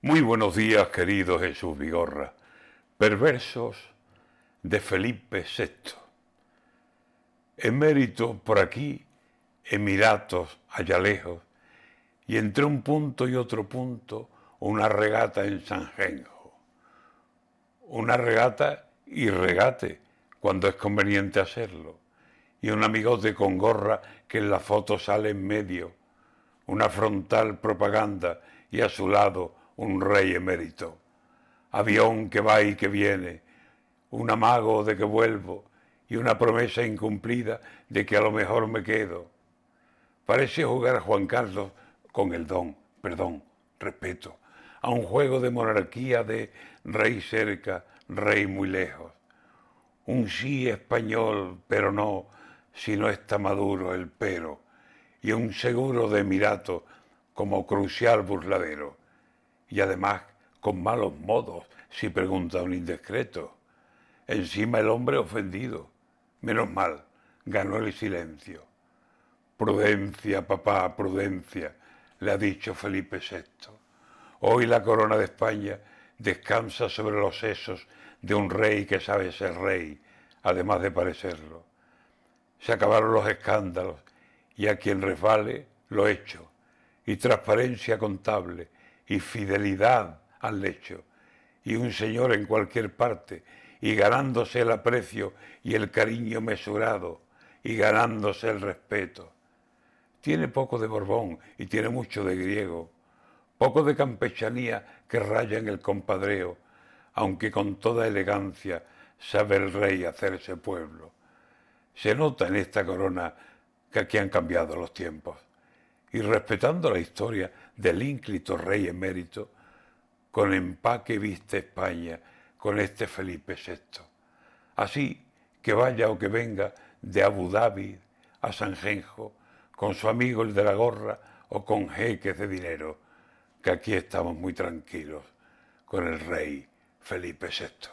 Muy buenos días, querido Jesús Vigorra. Perversos de Felipe VI. Emérito por aquí, Emiratos allá lejos, y entre un punto y otro punto, una regata en San Genjo. Una regata y regate, cuando es conveniente hacerlo. Y un amigote con gorra que en la foto sale en medio. Una frontal propaganda y a su lado un rey emérito. Avión que va y que viene, un amago de que vuelvo y una promesa incumplida de que a lo mejor me quedo. Parece jugar Juan Carlos con el don, perdón, respeto, a un juego de monarquía de rey cerca, rey muy lejos. Un sí español, pero no, si no está maduro el pero, y un seguro de Emirato como crucial burladero y además con malos modos, si pregunta un indiscreto. Encima el hombre ofendido. Menos mal, ganó el silencio. Prudencia, papá, prudencia, le ha dicho Felipe VI. Hoy la corona de España descansa sobre los sesos de un rey que sabe ser rey, además de parecerlo. Se acabaron los escándalos y a quien resbale lo hecho, y transparencia contable, y fidelidad al lecho, y un señor en cualquier parte, y ganándose el aprecio y el cariño mesurado, y ganándose el respeto. Tiene poco de Borbón y tiene mucho de griego, poco de campechanía que raya en el compadreo, aunque con toda elegancia sabe el rey hacerse pueblo. Se nota en esta corona que aquí han cambiado los tiempos y respetando la historia del ínclito rey emérito, con empaque viste España con este Felipe VI. Así que vaya o que venga de Abu Dhabi a San Genjo, con su amigo el de la gorra o con jeques de dinero, que aquí estamos muy tranquilos con el rey Felipe VI.